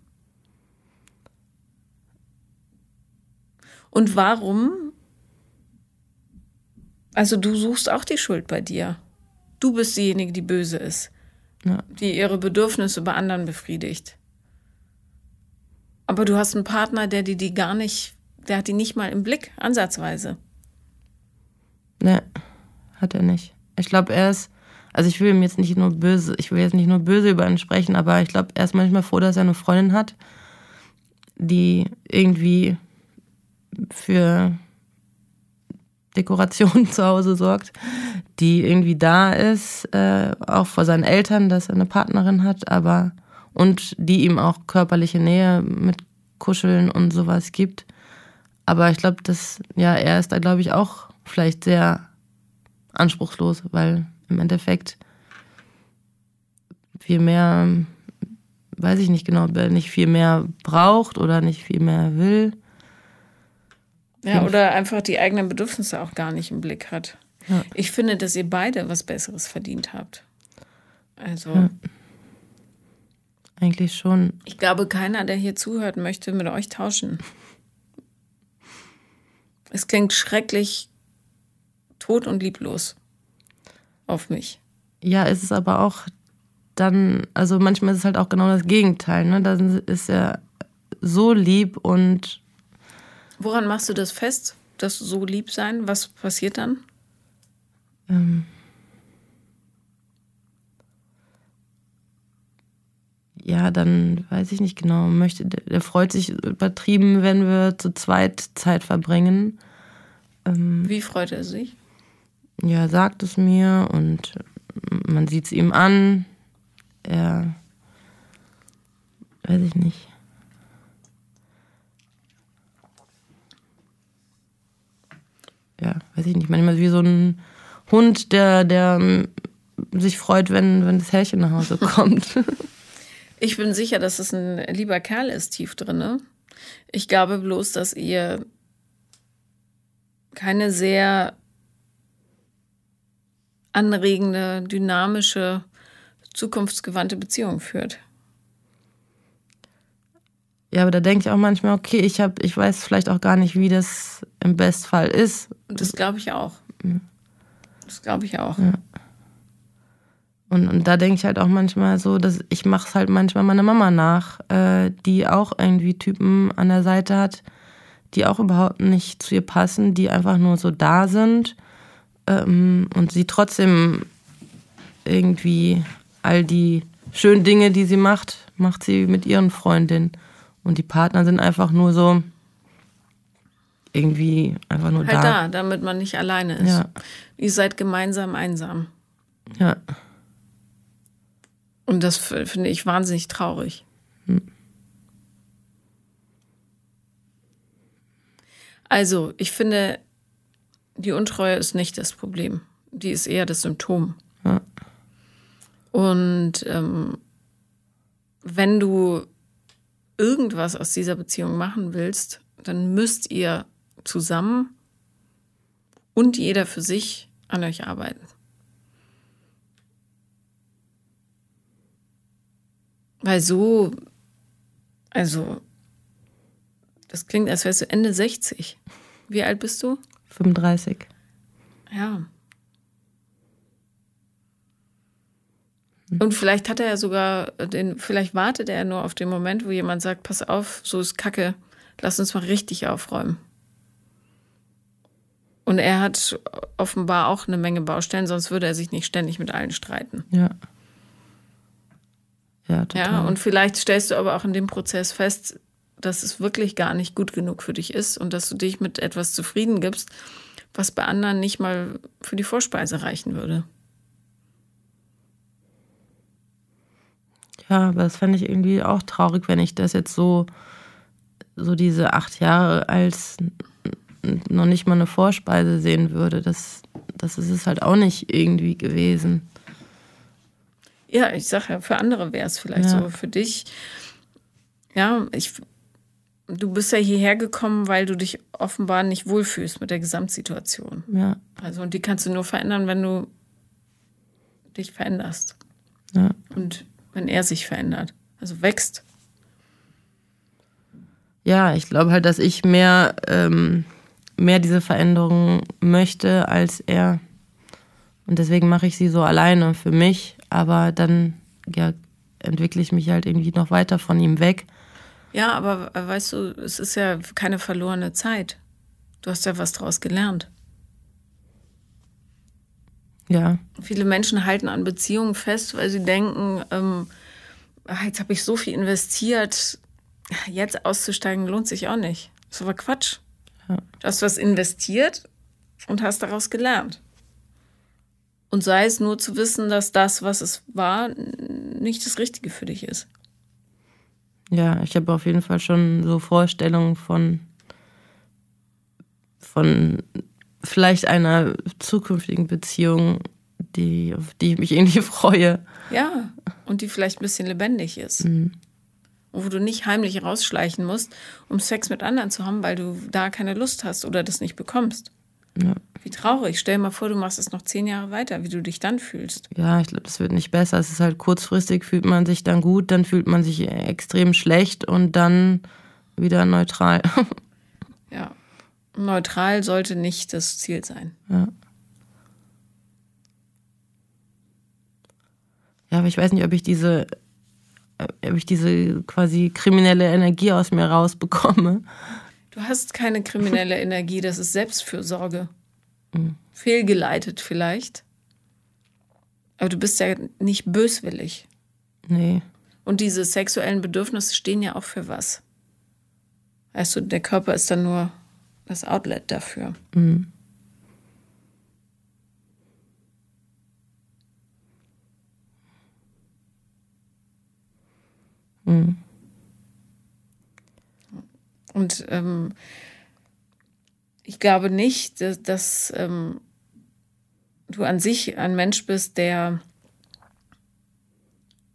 Und warum? Also du suchst auch die Schuld bei dir. Du bist diejenige, die böse ist, ja. die ihre Bedürfnisse bei anderen befriedigt. Aber du hast einen Partner, der die, die gar nicht, der hat die nicht mal im Blick, ansatzweise. Ne, hat er nicht. Ich glaube, er ist also ich will ihm jetzt nicht nur böse, ich will jetzt nicht nur böse über ihn sprechen, aber ich glaube, er ist manchmal froh, dass er eine Freundin hat, die irgendwie für Dekoration zu Hause sorgt, die irgendwie da ist, äh, auch vor seinen Eltern, dass er eine Partnerin hat, aber und die ihm auch körperliche Nähe mit Kuscheln und sowas gibt. Aber ich glaube, dass, ja, er ist da, glaube ich, auch vielleicht sehr anspruchslos, weil im Endeffekt viel mehr, weiß ich nicht genau, nicht viel mehr braucht oder nicht viel mehr will. Ja, oder einfach die eigenen Bedürfnisse auch gar nicht im Blick hat. Ja. Ich finde, dass ihr beide was Besseres verdient habt. Also. Ja. Eigentlich schon. Ich glaube, keiner, der hier zuhört, möchte mit euch tauschen. Es klingt schrecklich tot und lieblos auf mich. Ja, es ist aber auch dann, also manchmal ist es halt auch genau das Gegenteil. Ne? Dann ist er so lieb und. Woran machst du das fest, dass du so lieb sein? Was passiert dann? Ähm ja, dann weiß ich nicht genau. Möchte, der freut sich übertrieben, wenn wir zu zweit Zeit verbringen. Ähm Wie freut er sich? ja, sagt es mir und man sieht es ihm an. Er, weiß ich nicht. Weiß ich nicht, manchmal wie so ein Hund, der, der ähm, sich freut, wenn, wenn das Härchen nach Hause kommt. Ich bin sicher, dass es ein lieber Kerl ist, tief drin. Ich glaube bloß, dass ihr keine sehr anregende, dynamische, zukunftsgewandte Beziehung führt. Ja, aber da denke ich auch manchmal, okay, ich habe, ich weiß vielleicht auch gar nicht, wie das im Bestfall ist. Das glaube ich auch. Das glaube ich auch. Ja. Und, und da denke ich halt auch manchmal so, dass ich mache es halt manchmal meiner Mama nach, äh, die auch irgendwie Typen an der Seite hat, die auch überhaupt nicht zu ihr passen, die einfach nur so da sind ähm, und sie trotzdem irgendwie all die schönen Dinge, die sie macht, macht sie mit ihren Freundinnen. Und die Partner sind einfach nur so irgendwie einfach nur halt da. da, damit man nicht alleine ist. Ja. Ihr seid gemeinsam einsam. Ja. Und das finde ich wahnsinnig traurig. Hm. Also, ich finde, die Untreue ist nicht das Problem. Die ist eher das Symptom. Ja. Und ähm, wenn du irgendwas aus dieser Beziehung machen willst, dann müsst ihr zusammen und jeder für sich an euch arbeiten. Weil so, also, das klingt, als wärst du Ende 60. Wie alt bist du? 35. Ja. Und vielleicht hat er ja sogar den, vielleicht wartet er nur auf den Moment, wo jemand sagt, pass auf, so ist Kacke, lass uns mal richtig aufräumen. Und er hat offenbar auch eine Menge Baustellen, sonst würde er sich nicht ständig mit allen streiten. Ja. Ja, total. Ja, und vielleicht stellst du aber auch in dem Prozess fest, dass es wirklich gar nicht gut genug für dich ist und dass du dich mit etwas zufrieden gibst, was bei anderen nicht mal für die Vorspeise reichen würde. Ja, aber das fände ich irgendwie auch traurig, wenn ich das jetzt so, so diese acht Jahre als noch nicht mal eine Vorspeise sehen würde. Das, das ist es halt auch nicht irgendwie gewesen. Ja, ich sage ja, für andere wäre es vielleicht ja. so. Für dich, ja, ich, du bist ja hierher gekommen, weil du dich offenbar nicht wohlfühlst mit der Gesamtsituation. Ja. Also, und die kannst du nur verändern, wenn du dich veränderst. Ja. Und wenn er sich verändert, also wächst. Ja, ich glaube halt, dass ich mehr, ähm, mehr diese Veränderung möchte als er. Und deswegen mache ich sie so alleine für mich, aber dann ja, entwickle ich mich halt irgendwie noch weiter von ihm weg. Ja, aber äh, weißt du, es ist ja keine verlorene Zeit. Du hast ja was draus gelernt. Ja. Viele Menschen halten an Beziehungen fest, weil sie denken, ähm, ah, jetzt habe ich so viel investiert, jetzt auszusteigen lohnt sich auch nicht. Das ist aber Quatsch. Ja. Du hast was investiert und hast daraus gelernt. Und sei es nur zu wissen, dass das, was es war, nicht das Richtige für dich ist. Ja, ich habe auf jeden Fall schon so Vorstellungen von, von vielleicht einer zukünftigen Beziehung, die, auf die ich mich irgendwie freue. Ja, und die vielleicht ein bisschen lebendig ist. Mhm. Wo du nicht heimlich rausschleichen musst, um Sex mit anderen zu haben, weil du da keine Lust hast oder das nicht bekommst. Ja. Wie traurig. Stell dir mal vor, du machst es noch zehn Jahre weiter, wie du dich dann fühlst. Ja, ich glaube, das wird nicht besser. Es ist halt kurzfristig, fühlt man sich dann gut, dann fühlt man sich extrem schlecht und dann wieder neutral. Neutral sollte nicht das Ziel sein. Ja. Ja, aber ich weiß nicht, ob ich diese, ob ich diese quasi kriminelle Energie aus mir rausbekomme. Du hast keine kriminelle Energie, das ist Selbstfürsorge. Mhm. Fehlgeleitet vielleicht. Aber du bist ja nicht böswillig. Nee. Und diese sexuellen Bedürfnisse stehen ja auch für was. Weißt du, der Körper ist dann nur das Outlet dafür. Mhm. Mhm. Und ähm, ich glaube nicht, dass, dass ähm, du an sich ein Mensch bist, der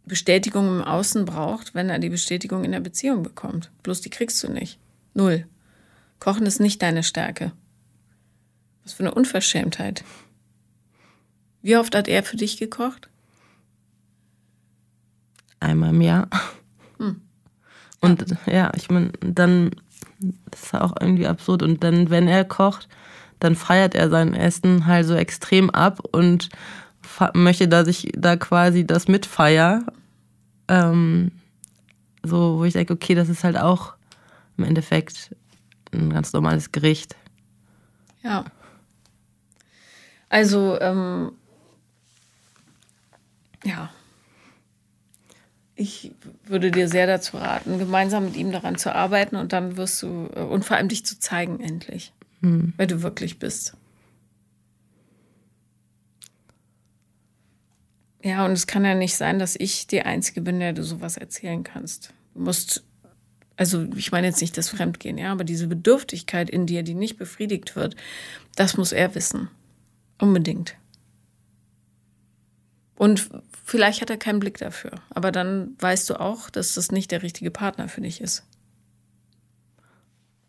Bestätigung im Außen braucht, wenn er die Bestätigung in der Beziehung bekommt. Bloß die kriegst du nicht. Null. Kochen ist nicht deine Stärke. Was für eine Unverschämtheit. Wie oft hat er für dich gekocht? Einmal im Jahr. Hm. Und ja, ich meine, dann das ist auch irgendwie absurd. Und dann, wenn er kocht, dann feiert er sein Essen halt so extrem ab und möchte, dass ich da quasi das mitfeier. Ähm, so, wo ich denke, okay, das ist halt auch im Endeffekt ein ganz normales Gericht. Ja. Also, ähm, ja. Ich würde dir sehr dazu raten, gemeinsam mit ihm daran zu arbeiten und dann wirst du, äh, und vor allem dich zu zeigen endlich, hm. wer du wirklich bist. Ja, und es kann ja nicht sein, dass ich die Einzige bin, der du sowas erzählen kannst. Du musst, also ich meine jetzt nicht das Fremdgehen, ja, aber diese Bedürftigkeit in dir, die nicht befriedigt wird, das muss er wissen. Unbedingt. Und vielleicht hat er keinen Blick dafür. Aber dann weißt du auch, dass das nicht der richtige Partner für dich ist.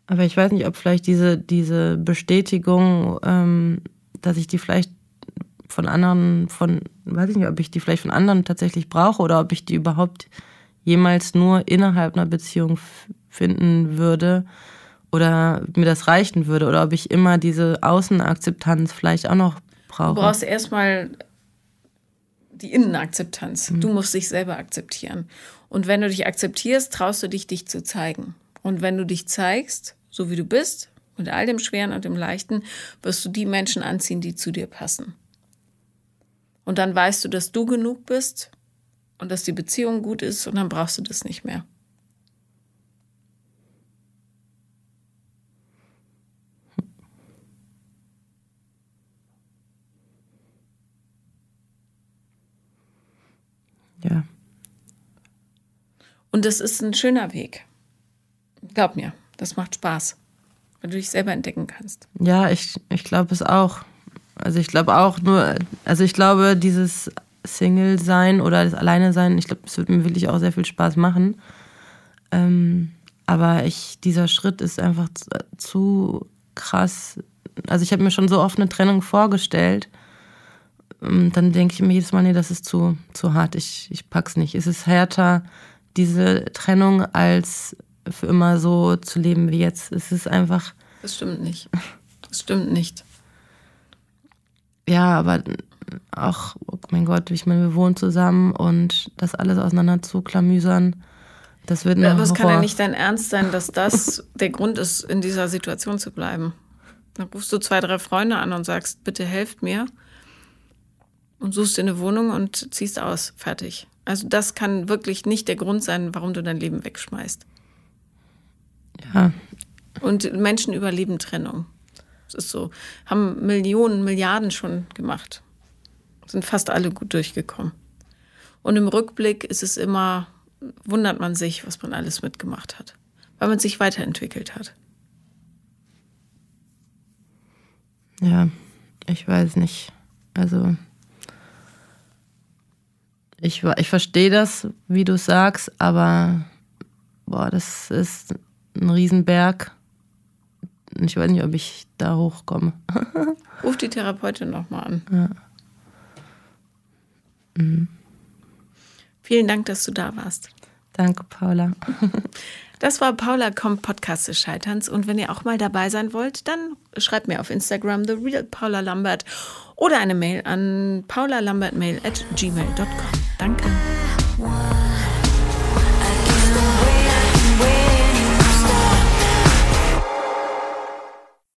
Aber ich weiß nicht, ob vielleicht diese, diese Bestätigung, ähm, dass ich die vielleicht von anderen, von, weiß ich nicht, ob ich die vielleicht von anderen tatsächlich brauche oder ob ich die überhaupt jemals nur innerhalb einer Beziehung finden würde oder mir das reichen würde oder ob ich immer diese Außenakzeptanz vielleicht auch noch brauche. Du brauchst erstmal die Innenakzeptanz. Mhm. Du musst dich selber akzeptieren. Und wenn du dich akzeptierst, traust du dich, dich zu zeigen. Und wenn du dich zeigst, so wie du bist, mit all dem Schweren und dem Leichten, wirst du die Menschen anziehen, die zu dir passen. Und dann weißt du, dass du genug bist und dass die Beziehung gut ist und dann brauchst du das nicht mehr. Ja. Und das ist ein schöner Weg. Glaub mir, das macht Spaß, wenn du dich selber entdecken kannst. Ja, ich, ich glaube es auch. Also ich glaube auch nur, also ich glaube, dieses Single-Sein oder das Alleine-Sein, ich glaube, es wird mir wirklich auch sehr viel Spaß machen. Ähm, aber ich, dieser Schritt ist einfach zu, zu krass. Also ich habe mir schon so oft eine Trennung vorgestellt. Und dann denke ich mir jedes Mal, nee, das ist zu, zu hart. Ich, ich pack's nicht. Es ist härter, diese Trennung, als für immer so zu leben wie jetzt. Es ist einfach. Das stimmt nicht. Das stimmt nicht. Ja, aber auch, oh mein Gott, ich meine, wir wohnen zusammen und das alles auseinander zu klamüsern, das wird noch Aber es kann ja nicht dein Ernst sein, dass das der Grund ist, in dieser Situation zu bleiben. Dann rufst du zwei, drei Freunde an und sagst, bitte helft mir und suchst dir eine Wohnung und ziehst aus. Fertig. Also das kann wirklich nicht der Grund sein, warum du dein Leben wegschmeißt. Ja. Und Menschen überleben Trennung. Das ist so. Haben Millionen, Milliarden schon gemacht. Sind fast alle gut durchgekommen. Und im Rückblick ist es immer, wundert man sich, was man alles mitgemacht hat. Weil man sich weiterentwickelt hat. Ja, ich weiß nicht. Also, ich, ich verstehe das, wie du sagst, aber boah, das ist ein Riesenberg. Ich weiß nicht, ob ich da hochkomme. Ruf die Therapeutin nochmal an. Ja. Mhm. Vielen Dank, dass du da warst. Danke, Paula. Das war Paula kommt Podcast des Scheiterns. Und wenn ihr auch mal dabei sein wollt, dann schreibt mir auf Instagram The Real Paula Lambert oder eine Mail an paulalambertmail at gmail.com. Danke.